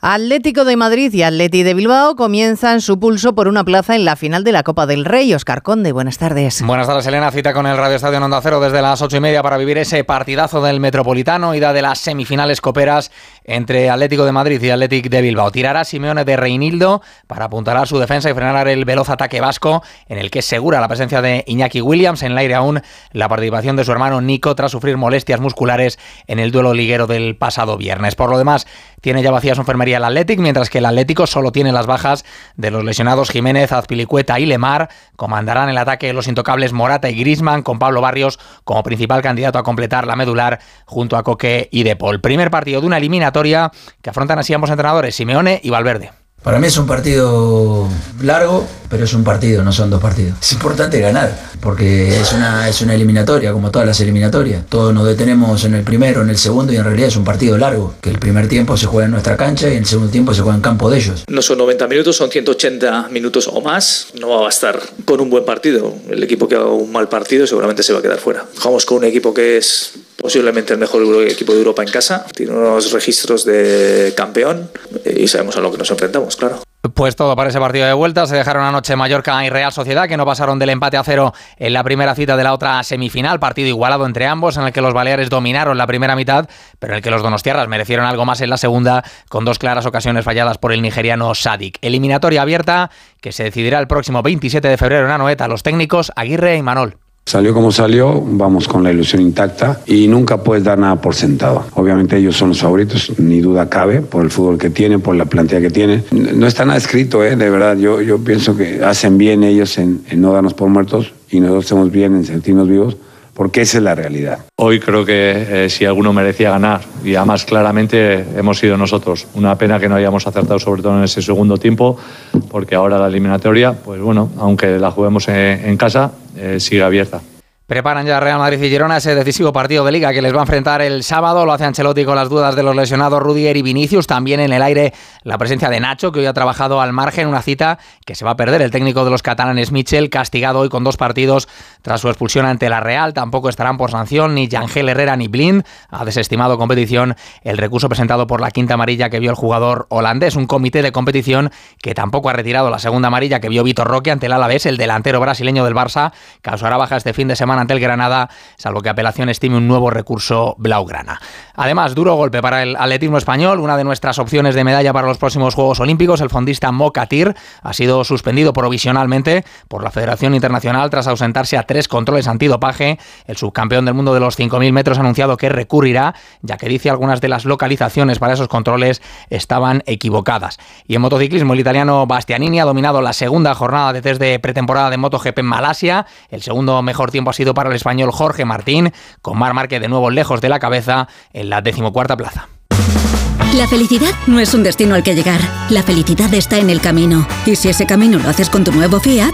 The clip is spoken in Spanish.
Atlético de Madrid y Atleti de Bilbao comienzan su pulso por una plaza en la final de la Copa del Rey. Oscar Conde, buenas tardes. Buenas tardes, Elena. Cita con el Radio Estadio Onda Cero desde las ocho y media para vivir ese partidazo del Metropolitano, ida de las semifinales coperas entre Atlético de Madrid y Atlético de Bilbao. Tirará Simeone de Reinildo para apuntalar su defensa y frenar el veloz ataque vasco, en el que segura la presencia de Iñaki Williams. En el aire aún la participación de su hermano Nico tras sufrir molestias musculares en el duelo liguero del pasado viernes. Por lo demás, tiene ya vacía su enfermería el Atlético, mientras que el Atlético solo tiene las bajas de los lesionados Jiménez, Azpilicueta y Lemar. Comandarán el ataque los intocables Morata y Grisman, con Pablo Barrios como principal candidato a completar la medular junto a Coque y Depol. Primer partido de una eliminatoria que afrontan así ambos entrenadores, Simeone y Valverde. Para mí es un partido largo, pero es un partido, no son dos partidos. Es importante ganar, porque es una, es una eliminatoria, como todas las eliminatorias. Todos nos detenemos en el primero, en el segundo, y en realidad es un partido largo, que el primer tiempo se juega en nuestra cancha y el segundo tiempo se juega en campo de ellos. No son 90 minutos, son 180 minutos o más. No va a bastar con un buen partido. El equipo que haga un mal partido seguramente se va a quedar fuera. Jugamos con un equipo que es posiblemente el mejor equipo de Europa en casa, tiene unos registros de campeón y sabemos a lo que nos enfrentamos, claro. Pues todo para ese partido de vuelta. Se dejaron anoche Mallorca y Real Sociedad, que no pasaron del empate a cero en la primera cita de la otra semifinal. Partido igualado entre ambos, en el que los Baleares dominaron la primera mitad, pero en el que los donostiarras merecieron algo más en la segunda, con dos claras ocasiones falladas por el nigeriano Sadik. Eliminatoria abierta que se decidirá el próximo 27 de febrero en Anoeta. Los técnicos Aguirre y Manol. Salió como salió, vamos con la ilusión intacta y nunca puedes dar nada por sentado. Obviamente ellos son los favoritos, ni duda cabe, por el fútbol que tienen, por la plantilla que tienen. No está nada escrito, ¿eh? de verdad. Yo, yo pienso que hacen bien ellos en, en no darnos por muertos y nosotros hacemos bien en sentirnos vivos porque esa es la realidad. Hoy creo que eh, si alguno merecía ganar, y además claramente hemos sido nosotros. Una pena que no hayamos acertado sobre todo en ese segundo tiempo, porque ahora la eliminatoria, pues bueno, aunque la juguemos en, en casa, eh, sigue abierta. Preparan ya Real Madrid y Girona ese decisivo partido de liga que les va a enfrentar el sábado. Lo hace Ancelotti con las dudas de los lesionados Rudiger y Vinicius. También en el aire la presencia de Nacho, que hoy ha trabajado al margen. Una cita que se va a perder el técnico de los catalanes, Michel, castigado hoy con dos partidos tras su expulsión ante la Real. Tampoco estarán por sanción ni Yangel Herrera ni Blind. Ha desestimado competición el recurso presentado por la quinta amarilla que vio el jugador holandés. Un comité de competición que tampoco ha retirado la segunda amarilla que vio Vitor Roque ante el Alavés, el delantero brasileño del Barça. Causará baja este fin de semana ante el Granada, salvo que apelación estime un nuevo recurso blaugrana. Además, duro golpe para el atletismo español, una de nuestras opciones de medalla para los próximos Juegos Olímpicos, el fondista Mokatir, ha sido suspendido provisionalmente por la Federación Internacional tras ausentarse a tres controles antidopaje. El subcampeón del mundo de los 5.000 metros ha anunciado que recurrirá, ya que dice algunas de las localizaciones para esos controles estaban equivocadas. Y en motociclismo, el italiano Bastianini ha dominado la segunda jornada de test de pretemporada de MotoGP en Malasia. El segundo mejor tiempo ha sido para el español Jorge Martín, con Mar Márquez de nuevo lejos de la cabeza en la decimocuarta plaza. La felicidad no es un destino al que llegar. La felicidad está en el camino. Y si ese camino lo haces con tu nuevo Fiat,